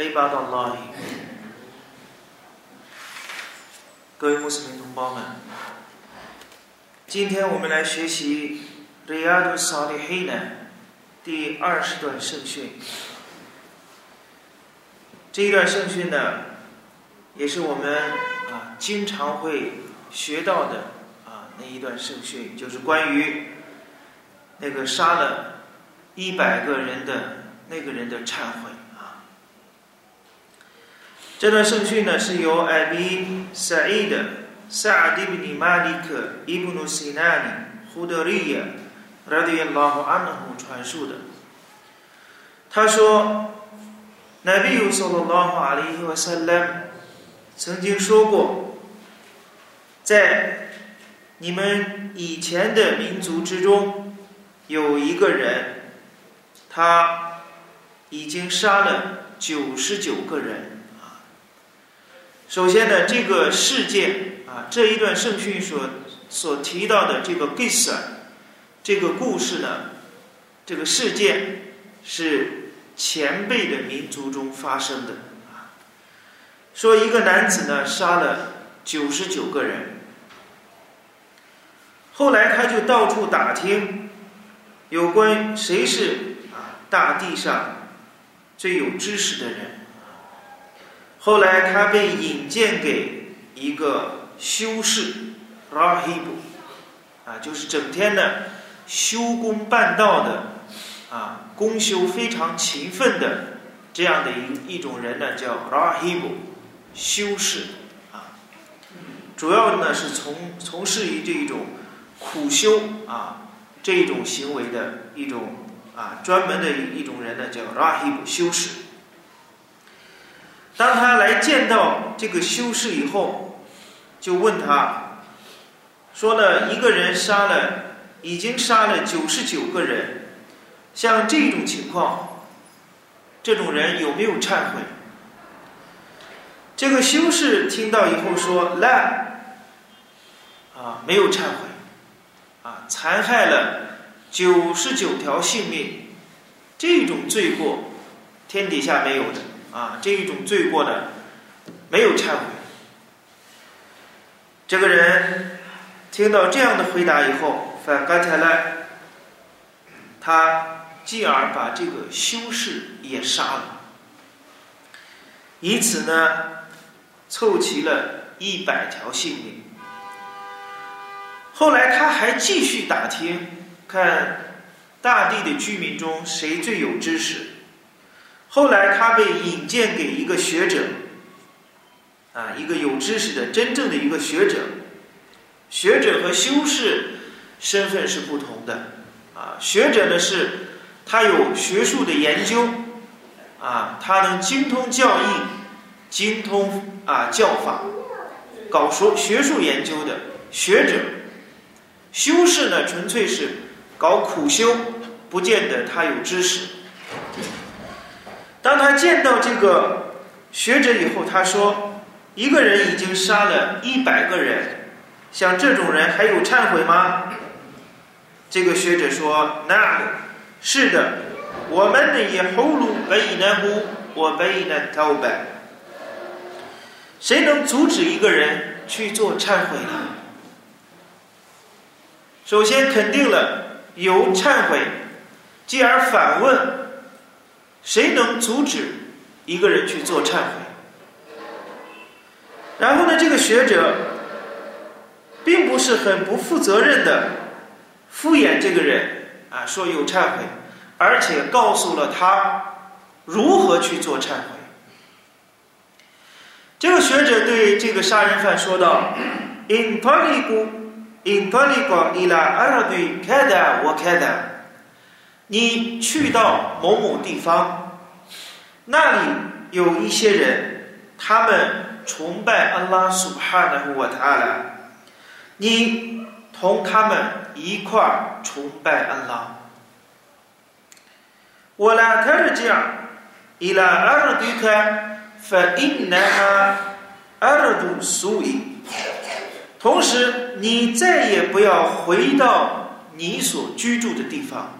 عباد الله 各位穆斯林同胞们，今天我们来学习《Riyadu Salihin》第二十段圣训。这一段圣训呢，也是我们啊经常会学到的啊那一段圣训，就是关于那个杀了一百个人的那个人的忏悔啊。 这段圣训呢是由艾比萨伊的萨迪布尼马利克伊布努西纳尼胡德利亚拉迪亚拉胡安纳胡传述的。他说。那比如说的拉哈阿里和萨勒曾经说过，在你们以前的民族之中，有一个人，他已经杀了九十九个人。首先呢，这个事件啊，这一段圣训所所提到的这个 Gisa 这个故事呢，这个事件是。前辈的民族中发生的。啊，说一个男子呢杀了九十九个人，后来他就到处打听有关谁是啊大地上最有知识的人，后来他被引荐给一个修士 rahib 啊，就是整天呢修功办道的啊。功修非常勤奋的这样的一一种人呢，叫 rahib，修士啊，主要呢是从从事于这一种苦修啊这一种行为的一种啊专门的一种人呢，叫 rahib 修士。当他来见到这个修士以后，就问他，说呢，一个人杀了，已经杀了九十九个人。像这种情况，这种人有没有忏悔？这个修士听到以后说：“来，啊，没有忏悔，啊，残害了九十九条性命，这种罪过，天底下没有的啊，这一种罪过呢，没有忏悔。”这个人听到这样的回答以后，反刚才呢，他。继而把这个修士也杀了，以此呢，凑齐了一百条性命。后来他还继续打听，看大地的居民中谁最有知识。后来他被引荐给一个学者，啊，一个有知识的真正的一个学者。学者和修士身份是不同的，啊，学者呢是。他有学术的研究，啊，他能精通教义，精通啊教法，搞说学术研究的学者。修士呢，纯粹是搞苦修，不见得他有知识。当他见到这个学者以后，他说：“一个人已经杀了一百个人，像这种人还有忏悔吗？”这个学者说：“那。”是的，我们的也后路被难乎，我被难逃白。谁能阻止一个人去做忏悔呢？首先肯定了有忏悔，继而反问：谁能阻止一个人去做忏悔？然后呢，这个学者并不是很不负责任的敷衍这个人。啊，说有忏悔，而且告诉了他如何去做忏悔。这个学者对这个杀人犯说道：“In taliku, in taliku ila aradi kada wa kada。你去到某某地方，那里有一些人，他们崇拜安拉苏哈纳胡瓦塔拉，你同他们一块儿崇拜安拉。我来他是这样，伊拉阿尔迪克，发因那哈阿尔杜苏伊。同时，你再也不要回到你所居住的地方，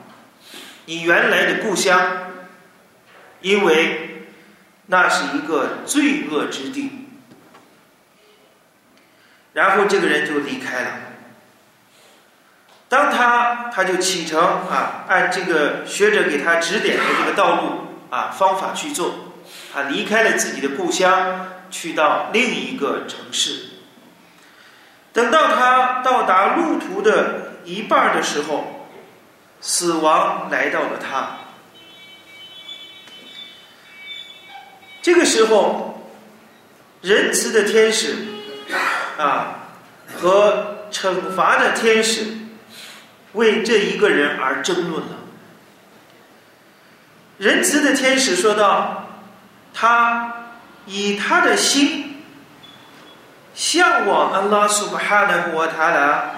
你原来的故乡，因为那是一个罪恶之地。然后这个人就离开了。当他他就启程啊，按这个学者给他指点的这个道路啊方法去做，他离开了自己的故乡，去到另一个城市。等到他到达路途的一半的时候，死亡来到了他。这个时候，仁慈的天使啊和惩罚的天使为这一个人而争论了。仁慈的天使说道：“他以他的心。”向往安拉苏巴哈纳胡瓦塔拉，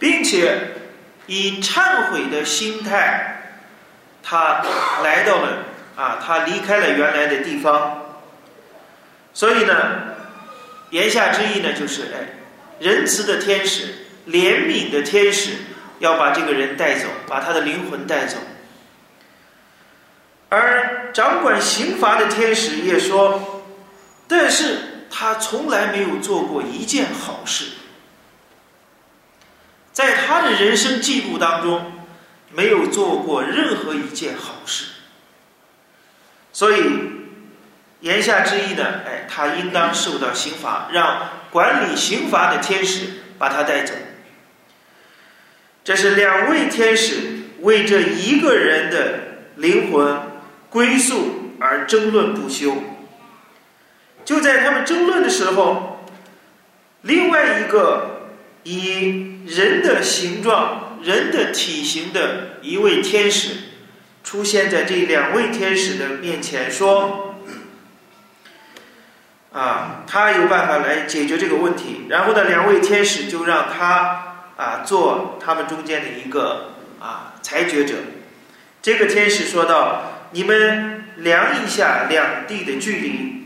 并且以忏悔的心态，他来到了啊，他离开了原来的地方。所以呢，言下之意呢，就是哎，仁慈的天使、怜悯的天使要把这个人带走，把他的灵魂带走。而掌管刑罚的天使也说，但是。他从来没有做过一件好事，在他的人生记录当中，没有做过任何一件好事。所以，言下之意呢，哎，他应当受到刑罚，让管理刑罚的天使把他带走。这是两位天使为这一个人的灵魂归宿而争论不休。就在他们争论的时候，另外一个以人的形状、人的体型的一位天使出现在这两位天使的面前，说：“啊，他有办法来解决这个问题。”然后呢，两位天使就让他啊做他们中间的一个啊裁决者。这个天使说道：“你们量一下两地的距离。”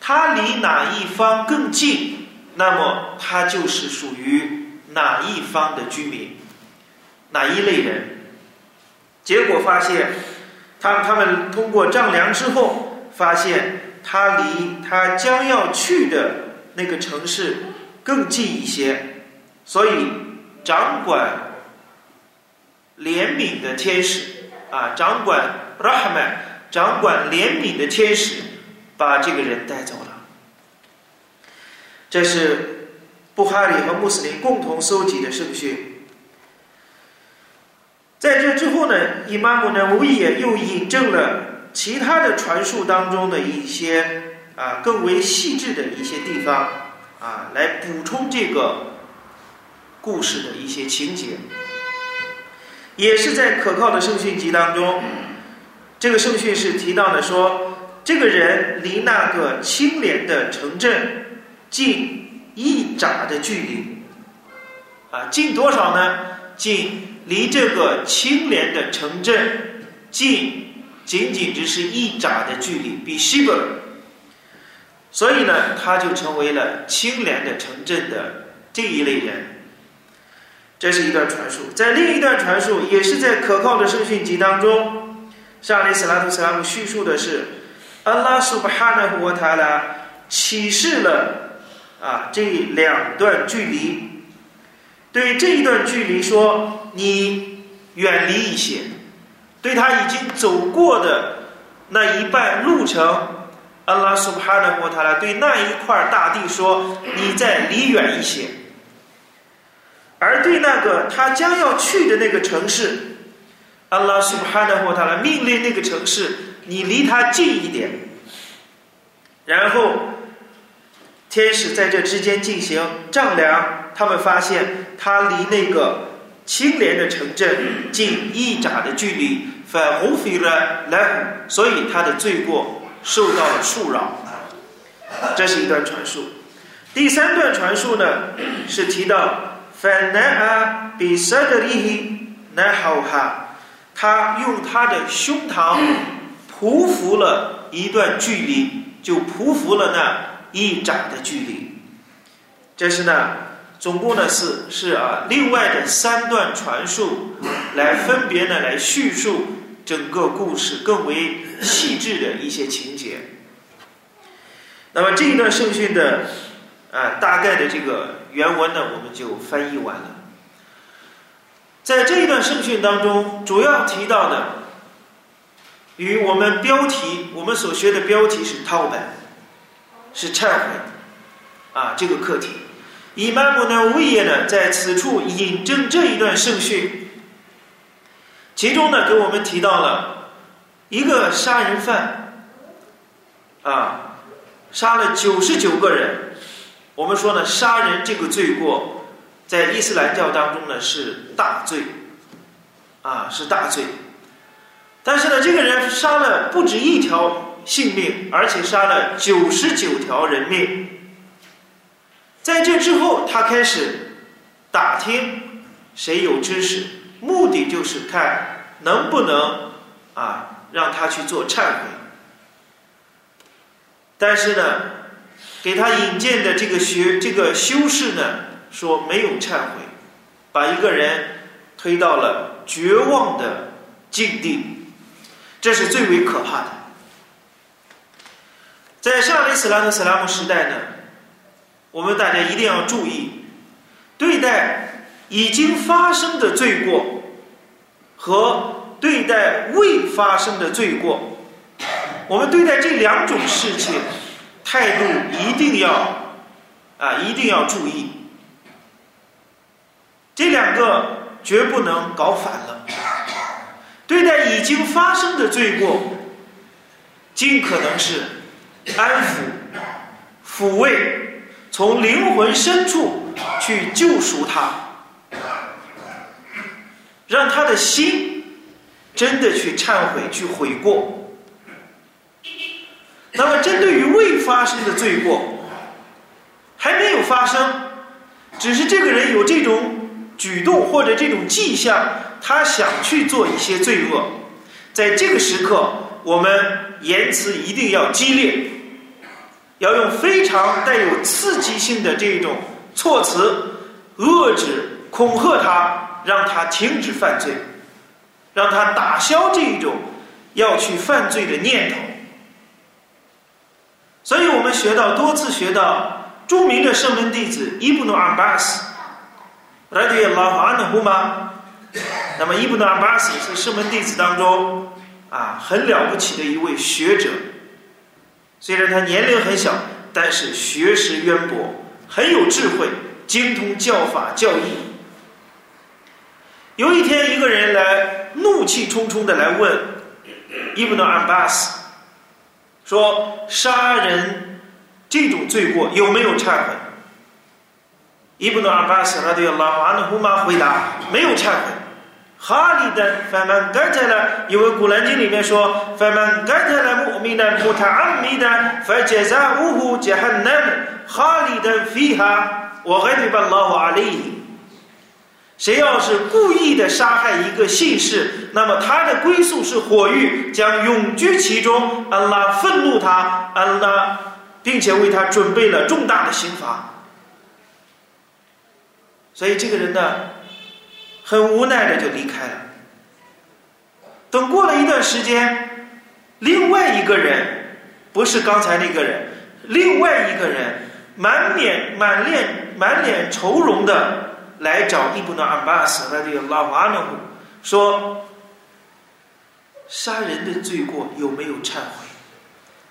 他离哪一方更近，那么他就是属于哪一方的居民，哪一类人。结果发现，他他们通过丈量之后，发现他离他将要去的那个城市更近一些，所以掌管怜悯的天使啊，掌管 Rahman，掌管怜悯的天使。把这个人带走了。这是布哈里和穆斯林共同搜集的圣训。在这之后呢，伊玛目呢无疑也又引证了其他的传述当中的一些啊更为细致的一些地方啊，来补充这个故事的一些情节。也是在可靠的圣训集当中，这个圣训是提到的说。这个人离那个清廉的城镇近一拃的距离，啊，近多少呢？近离这个清廉的城镇近仅仅只是一拃的距离，比西伯。所以呢，他就成为了清廉的城镇的这一类人。这是一段传述，在另一段传述也是在可靠的圣训集当中，上里斯拉图斯拉姆叙述的是。安拉苏巴哈纳胡沃塔拉启示了啊这两段距离，对这一段距离说你远离一些，对他已经走过的那一半路程，阿拉苏哈纳胡沃塔拉对那一块大地说你再离远一些，而对那个他将要去的那个城市，阿拉苏哈纳胡沃塔拉命令那个城市。你离他近一点，然后天使在这之间进行丈量，他们发现他离那个清廉的城镇近一拃的距离，反无非了来，所以他的罪过受到了束扰。这是一段传述。第三段传述呢，是提到 “fana bi sadrihi nahawha”，他用他的胸膛匍匐了一段距离，就匍匐了那一掌的距离。这是呢，总共呢是是啊，另外的三段传述来分别呢来叙述整个故事更为细致的一些情节。那么这一段圣训的啊大概的这个原文呢，我们就翻译完了。在这一段圣训当中，主要提到的与我们标题我们所学的标题是“套本”，是忏悔啊这个课题。伊玛目呢维耶呢在此处引证这一段圣训，其中呢给我们提到了一个杀人犯啊。杀了九十九个人，我们说呢，杀人这个罪过，在伊斯兰教当中呢是大罪，啊是大罪。但是呢，这个人杀了不止一条性命，而且杀了九十九条人命。在这之后，他开始打听谁有知识，目的就是看能不能啊让他去做忏悔。但是呢，给他引荐的这个学这个修士呢，说没有忏悔，把一个人推到了绝望的境地，这是最为可怕的。在上里斯兰的斯拉姆时代呢，我们大家一定要注意，对待已经发生的罪过和对待未发生的罪过。我们对待这两种事情，态度一定要啊，一定要注意。这两个绝不能搞反了。对待已经发生的罪过，尽可能是安抚、抚慰，从灵魂深处去救赎他，让他的心真的去忏悔、去悔过。那么，针对于未发生的罪过，还没有发生，只是这个人有这种举动或者这种迹象，他想去做一些罪恶，在这个时刻，我们言辞一定要激烈，要用非常带有刺激性的这种措辞，遏制、恐吓他，让他停止犯罪，让他打消这种要去犯罪的念头。所以我们学到多次学到著名的圣门弟子伊布努阿巴斯，来自老法安的呼吗？那么伊布努阿巴斯是圣门弟子当中啊很了不起的一位学者，虽然他年龄很小，但是学识渊博，很有智慧，精通教法教义。有一天，一个人来怒气冲冲的来问伊布努阿巴斯。说杀人这种罪过有没有忏悔？伊布努阿巴斯拉对拉马努胡马回答没有忏悔。哈里的翻曼盖特了，因为古兰经里面说法曼盖特了穆米的穆塔阿米的，反杰扎乌胡杰汉南哈里的菲哈，我还得把拉瓦里。谁要是故意的杀害一个信士，那么他的归宿是火狱，将永居其中。安拉愤怒他，安拉，并且为他准备了重大的刑罚。所以这个人呢，很无奈的就离开了。等过了一段时间，另外一个人，不是刚才那个人，另外一个人，满脸满脸满脸愁容的。来找伊布诺阿巴斯那个拉瓦努说：“杀人的罪过有没有忏悔？”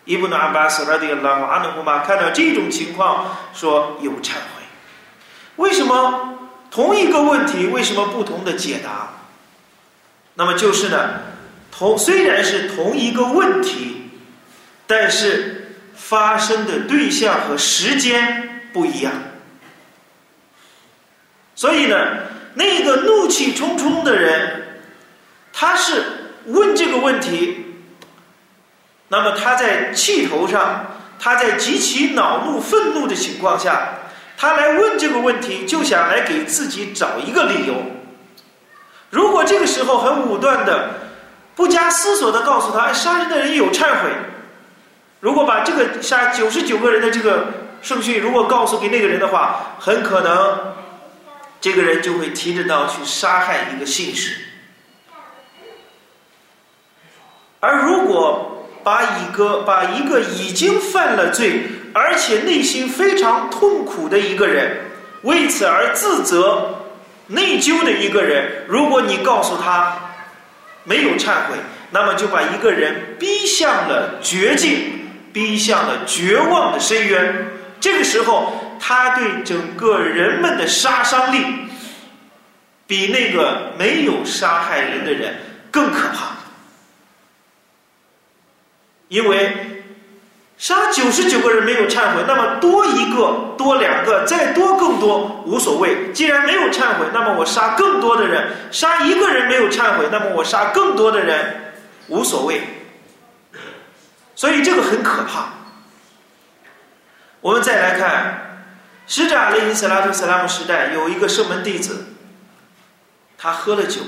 伊布诺阿巴斯那个拉瓦努嘛，看到这种情况说有忏悔。为什么同一个问题为什么不同的解答？那么就是呢，同虽然是同一个问题，但是发生的对象和时间不一样。所以呢，那个怒气冲冲的人，他是问这个问题，那么他在气头上，他在极其恼怒、愤怒的情况下，他来问这个问题，就想来给自己找一个理由。如果这个时候很武断的、不加思索的告诉他：“，杀人的人有忏悔。”如果把这个杀九十九个人的这个顺序如果告诉给那个人的话，很可能这个人就会提着刀去杀害一个信使。而如果把一个把一个已经犯了罪，而且内心非常痛苦的一个人，为此而自责、内疚的一个人，如果你告诉他没有忏悔，那么就把一个人逼向了绝境，逼向了绝望的深渊。这个时候，他对整个人们的杀伤力，比那个没有杀害人的人更可怕。因为杀九十九个人没有忏悔，那么多一个、多两个、再多更多无所谓。既然没有忏悔，那么我杀更多的人；杀一个人没有忏悔，那么我杀更多的人无所谓。所以这个很可怕。我们再来看，使者阿里·斯拉图·斯拉姆时代有一个圣门弟子，他喝了酒。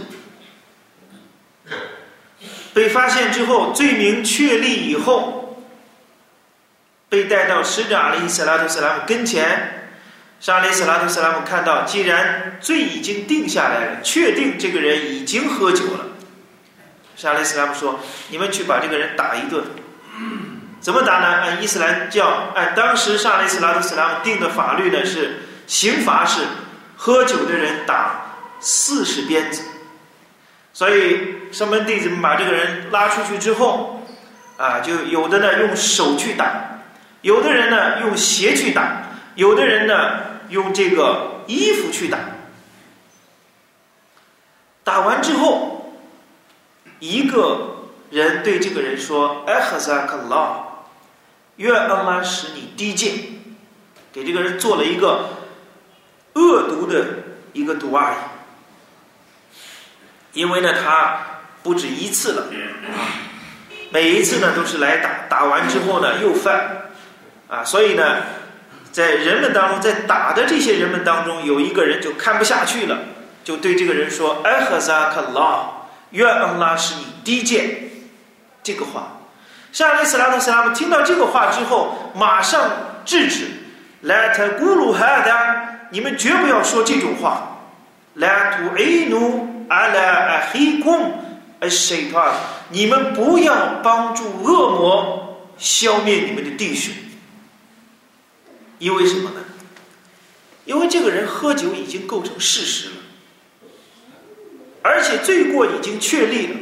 被发现之后，罪名确立以后，被带到使者阿里·斯拉图·斯拉姆跟前。沙里·斯拉图·斯拉姆看到，既然罪已经定下来了，确定这个人已经喝酒了，沙里·斯拉姆说：“你们去把这个人打一顿。怎么打呢？按伊斯兰教，按当时沙里·斯拉图·斯拉姆定的法律呢，是刑罚是喝酒的人打四十鞭子。”所以，上门弟子把这个人拉出去之后，啊，就有的呢用手去打，有的人呢用鞋去打，有的人呢用这个衣服去打。打完之后，一个人对这个人说：“艾哈萨克拉，愿安拉使你低贱。”给这个人做了一个恶毒的一个毒阿姨。因为呢，他不止一次了，啊，每一次呢都是来打，打完之后呢又犯，啊，所以呢，在人们当中，在打的这些人们当中，有一个人就看不下去了，就对这个人说：“艾哈萨克拉，愿安拉使你低贱。”这个话，沙利斯拉特斯拉姆听到这个话之后，马上制止：“Let gulu hada，你们绝不要说这种话。”Let inu。阿拉阿黑贡阿谁他？你们不要帮助恶魔消灭你们的弟兄，因为什么呢？因为这个人喝酒已经构成事实了，而且罪过已经确立了。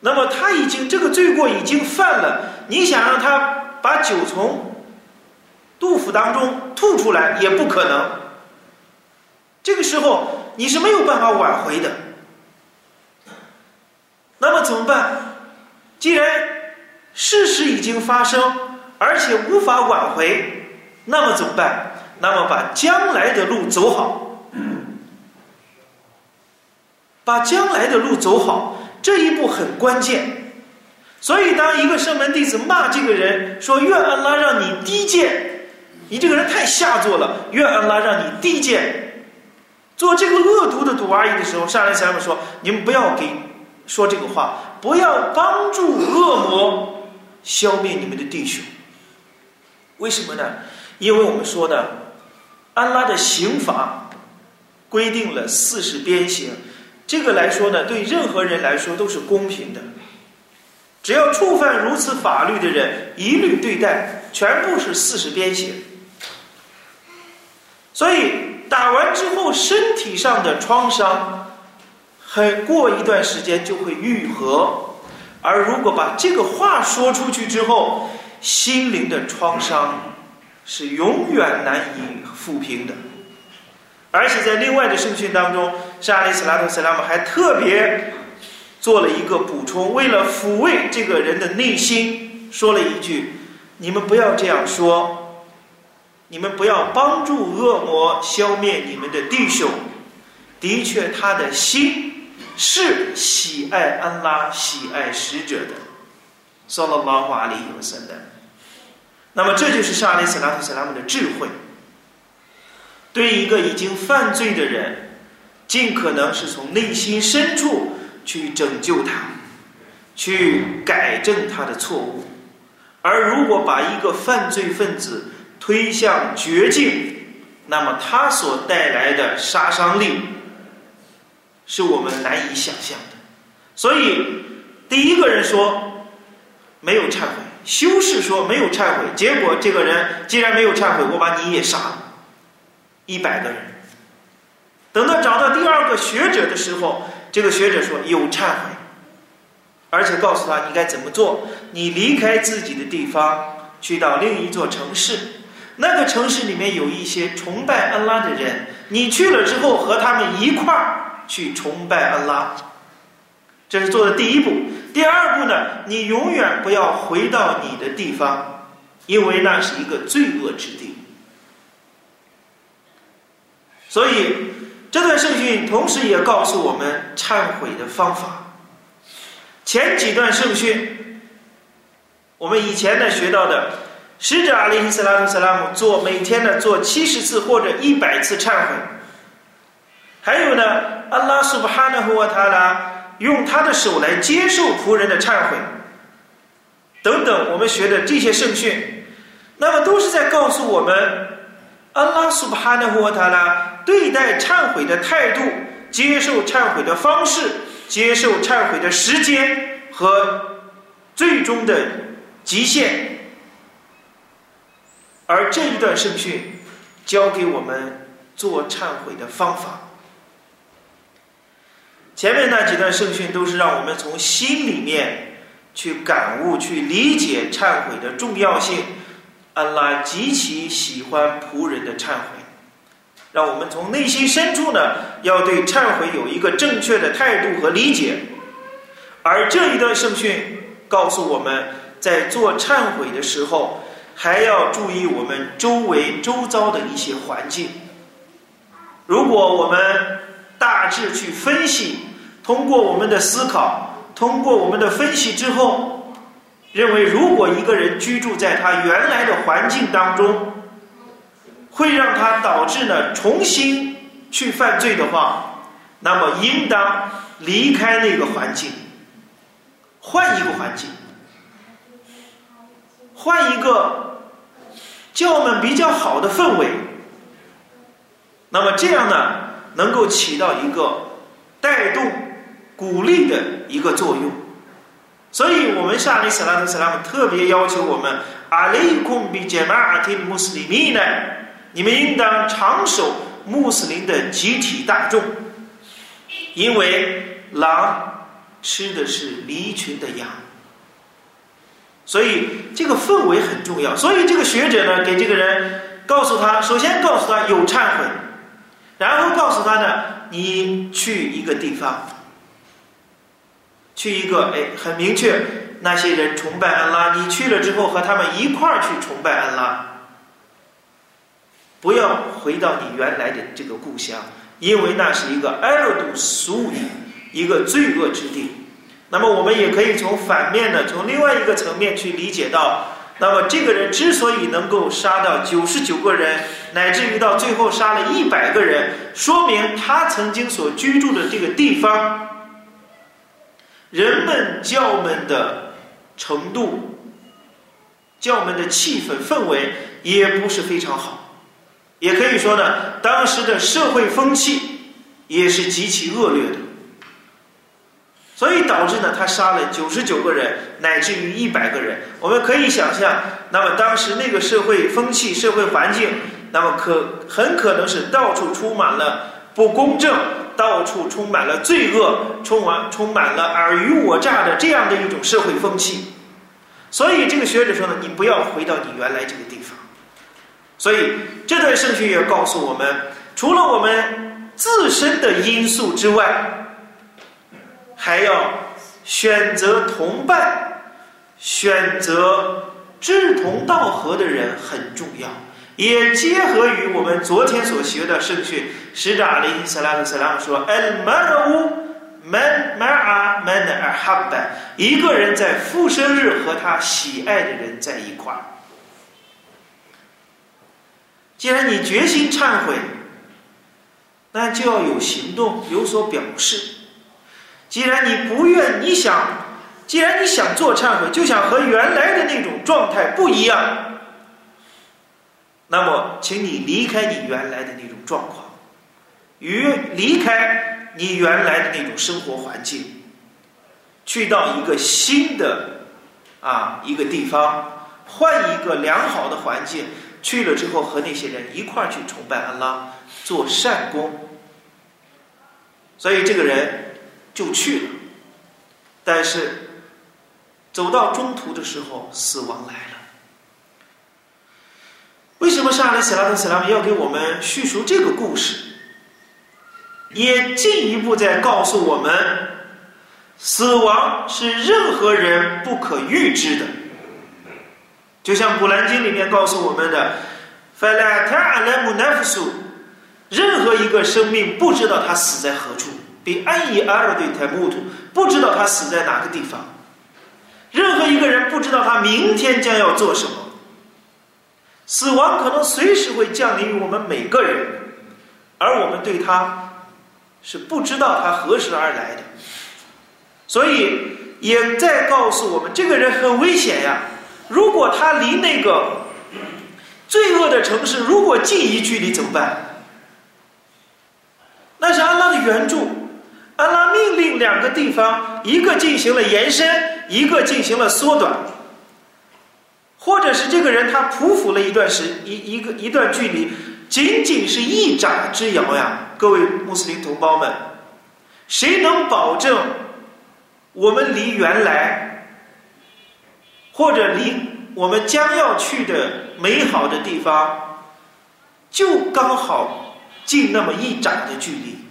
那么他已经这个罪过已经犯了，你想让他把酒从杜甫当中吐出来也不可能。这个时候。你是没有办法挽回的，那么怎么办？既然事实已经发生，而且无法挽回，那么怎么办？那么把将来的路走好，把将来的路走好，这一步很关键。所以，当一个圣门弟子骂这个人说：“愿安拉让你低贱，你这个人太下作了。”愿安拉让你低贱。做这个恶毒的赌阿姨的时候，上来前面说：“你们不要给说这个话，不要帮助恶魔消灭你们的弟兄。为什么呢？因为我们说的安拉的刑罚规定了四十鞭刑，这个来说呢，对任何人来说都是公平的。只要触犯如此法律的人，一律对待全部是四十鞭刑。所以。”打完之后，身体上的创伤，很过一段时间就会愈合；而如果把这个话说出去之后，心灵的创伤是永远难以抚平的。而且在另外的圣训当中，沙利斯拉特斯拉姆还特别做了一个补充，为了抚慰这个人的内心，说了一句：“你们不要这样说。”你们不要帮助恶魔消灭你们的弟兄。的确，他的心是喜爱安拉、喜爱使者的。萨拉拉瓦里有森的。那么这就是沙利斯拉图斯拉姆的智慧，对一个已经犯罪的人，尽可能是从内心深处去拯救他，去改正他的错误。而如果把一个犯罪分子推向绝境，那么他所带来的杀伤力，是我们难以想象的。所以，第一个人说没有忏悔，修士说没有忏悔，结果这个人既然没有忏悔，我把你也杀了，一百个人。等到找到第二个学者的时候，这个学者说有忏悔，而且告诉他你该怎么做，你离开自己的地方，去到另一座城市，那个城市里面有一些崇拜安拉的人，你去了之后和他们一块儿去崇拜安拉。这是做的第一步。第二步呢？你永远不要回到你的地方，因为那是一个罪恶之地。所以这段圣训同时也告诉我们忏悔的方法。前几段圣训，我们以前呢学到的，使者阿里·斯拉姆·斯拉姆做每天呢做七十次或者一百次忏悔。还有呢，阿拉苏布哈纳胡瓦塔拉。用他的手来接受仆人的忏悔，等等，我们学的这些圣训，那么都是在告诉我们，阿拉苏布哈纳胡塔拉对待忏悔的态度、接受忏悔的方式、接受忏悔的时间和最终的极限。而这一段圣训教给我们做忏悔的方法。前面那几段圣训都是让我们从心里面去感悟、去理解忏悔的重要性。安拉极其喜欢仆人的忏悔，让我们从内心深处呢，要对忏悔有一个正确的态度和理解。而这一段圣训告诉我们在做忏悔的时候，还要注意我们周围周遭的一些环境。如果我们大致去分析，通过我们的思考，通过我们的分析之后，认为如果一个人居住在他原来的环境当中，会让他导致呢重新去犯罪的话，那么应当离开那个环境，换一个环境，换一个叫我们比较好的氛围。那么这样呢？能够起到一个带动、鼓励的一个作用，所以我们沙利斯拉特斯拉姆特别要求我们：阿雷孔比杰马阿提穆斯林呢？你们应当长守穆斯林的集体大众，因为狼吃的是离群的羊，所以这个氛围很重要。所以这个学者呢，给这个人告诉他：首先告诉他有忏悔。然后告诉他呢，你去一个地方，去一个哎，很明确，那些人崇拜安拉，你去了之后和他们一块儿去崇拜安拉，不要回到你原来的这个故乡，因为那是一个埃尔杜苏语，一个罪恶之地。那么我们也可以从反面的，从另外一个层面去理解到。那么这个人之所以能够杀到九十九个人，乃至于到最后杀了一百个人，说明他曾经所居住的这个地方，人们教门的程度、教门的气氛氛围也不是非常好，也可以说呢，当时的社会风气也是极其恶劣的。所以导致呢，他杀了九十九个人，乃至于一百个人。我们可以想象，那么当时那个社会风气、社会环境，那么可很可能是到处充满了不公正，到处充满了罪恶，充满充满了尔虞我诈的这样的一种社会风气。所以这个学者说呢，你不要回到你原来这个地方。所以这段圣训也告诉我们，除了我们自身的因素之外。还要选择同伴，选择志同道合的人很重要。也结合于我们昨天所学的圣训，使者阿里·斯拉特·斯拉姆说：“al maru man ma'a man al h a b 一个人在复生日和他喜爱的人在一块儿。既然你决心忏悔，那就要有行动，有所表示。既然你不愿，你想，既然你想做忏悔，就想和原来的那种状态不一样，那么，请你离开你原来的那种状况，与离开你原来的那种生活环境，去到一个新的啊一个地方，换一个良好的环境，去了之后和那些人一块儿去崇拜安拉，做善功。所以这个人。就去了，但是走到中途的时候，死亡来了。为什么沙利斯拉特斯拉姆要给我们叙述这个故事？也进一步在告诉我们，死亡是任何人不可预知的。就像《古兰经》里面告诉我们的：“فلا تعلم نفس”，任何一个生命不知道他死在何处。 比安以阿尔对泰木土不知道他死在哪个地方，任何一个人不知道他明天将要做什么。死亡可能随时会降临于我们每个人，而我们对他是不知道他何时而来的，所以也在告诉我们，这个人很危险呀。如果他离那个罪恶的城市如果近一距离怎么办？那是安拉的援助。安拉命令两个地方，一个进行了延伸，一个进行了缩短，或者是这个人他匍匐了一段时一一个一段距离，仅仅是一掌之遥呀！各位穆斯林同胞们，谁能保证我们离原来或者离我们将要去的美好的地方，就刚好近那么一掌的距离？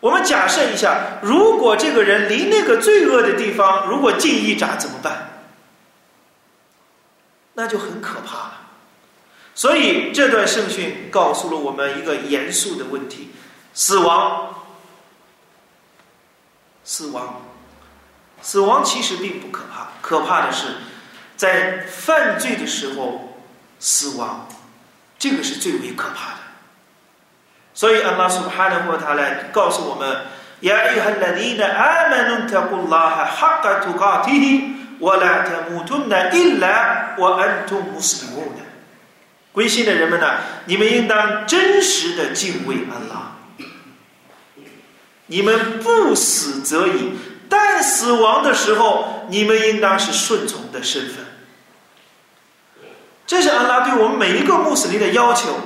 我们假设一下，如果这个人离那个罪恶的地方如果近一掌怎么办？那就很可怕了。所以这段圣训告诉了我们一个严肃的问题：死亡，死亡，死亡其实并不可怕，可怕的是在犯罪的时候死亡，这个是最为可怕的。所以，安拉苏哈的话，他来告诉我们：“呀，伊哈拉迪的阿门努特古拉哈哈格图卡提希，我拉特穆图纳伊拉，我安图穆斯林穆的。归信的人们呢，你们应当真实的敬畏安拉。你们不死则已，但死亡的时候，你们应当是顺从的身份。这是安拉对我们每一个穆斯林的要求。”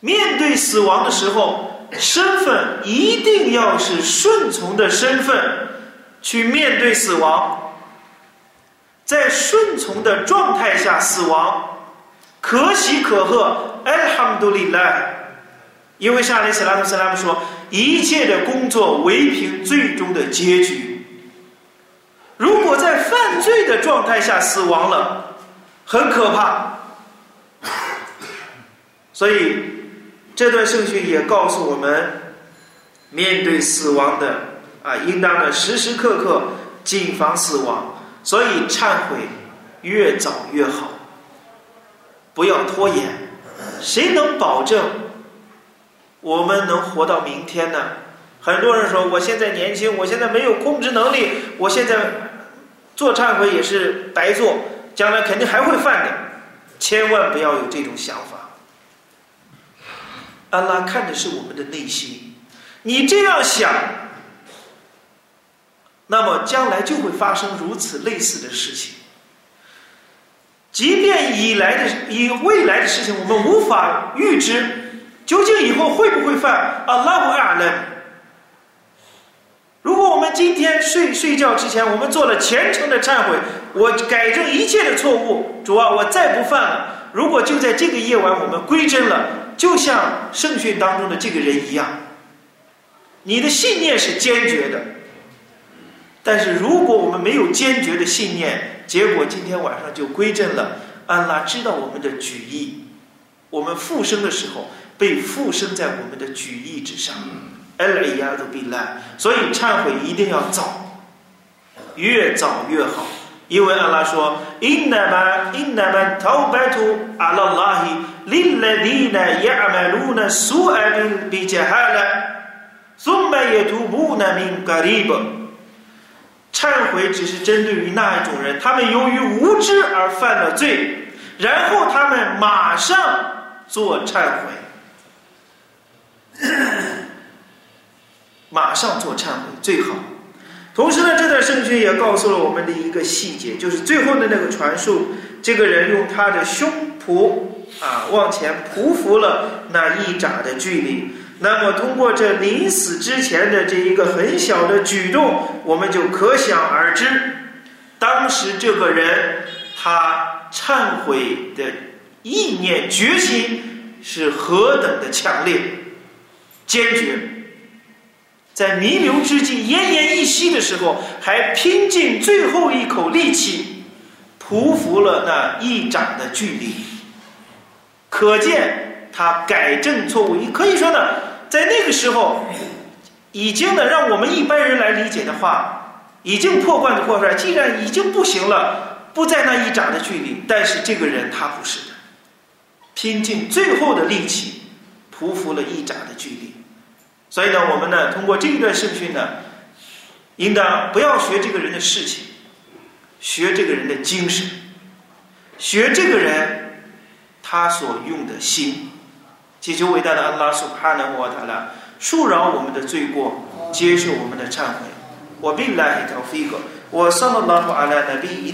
面对死亡的时候，身份一定要是顺从的身份去面对死亡，在顺从的状态下死亡，可喜可贺。艾哈姆杜里拉，因为沙利斯拉姆斯拉姆说，一切的工作唯凭最终的结局。如果在犯罪的状态下死亡了，很可怕。所以。这段圣训也告诉我们，面对死亡的啊，应当的时时刻刻谨防死亡。所以忏悔越早越好，不要拖延。谁能保证我们能活到明天呢？很多人说，我现在年轻，我现在没有控制能力，我现在做忏悔也是白做，将来肯定还会犯的。千万不要有这种想法。安拉看的是我们的内心，你这样想，那么将来就会发生如此类似的事情。即便以来的、以未来的事情我们无法预知，究竟以后会不会犯？阿拉不阿呢？如果我们今天睡睡觉之前，我们做了虔诚的忏悔，我改正一切的错误，主啊，我再不犯了。如果就在这个夜晚，我们归真了。就像圣训当中的这个人一样，你的信念是坚决的。但是如果我们没有坚决的信念，结果今天晚上就归正了。安拉知道我们的举意，我们复生的时候被附身在我们的举意之上。艾利亚都必烂所以忏悔一定要早，越早越好。因为阿拉说：“Innama innama tawbatu ala Allahi lil ladina ya'maluna su'a bi jahala, thumma yatubuna min qarib。”忏悔只是针对于那一种人，他们由于无知而犯了罪，然后他们马上做忏悔，马上做忏悔最好。同时呢，这段圣训也告诉了我们的一个细节，就是最后的那个传述，这个人用他的胸脯啊往前匍匐了那一掌的距离。那么，通过这临死之前的这一个很小的举动，我们就可想而知，当时这个人他忏悔的意念决心是何等的强烈、坚决。在弥留之际、奄奄的时候，还拼尽最后一口力气，匍匐了那一掌的距离。可见他改正错误。你可以说呢，在那个时候，已经呢，让我们一般人来理解的话，已经破罐子破摔。既然已经不行了，不在那一掌的距离，但是这个人他不是的，拼尽最后的力气，匍匐了一掌的距离。所以呢，我们呢通过这一段圣训呢，应当不要学这个人的事情，学这个人的精神，学这个人他所用的心，祈求伟大的安拉苏哈纳沃塔拉恕饶我们的罪过，接受我们的忏悔。我并来一条飞格，我上了拉布阿拉那比伊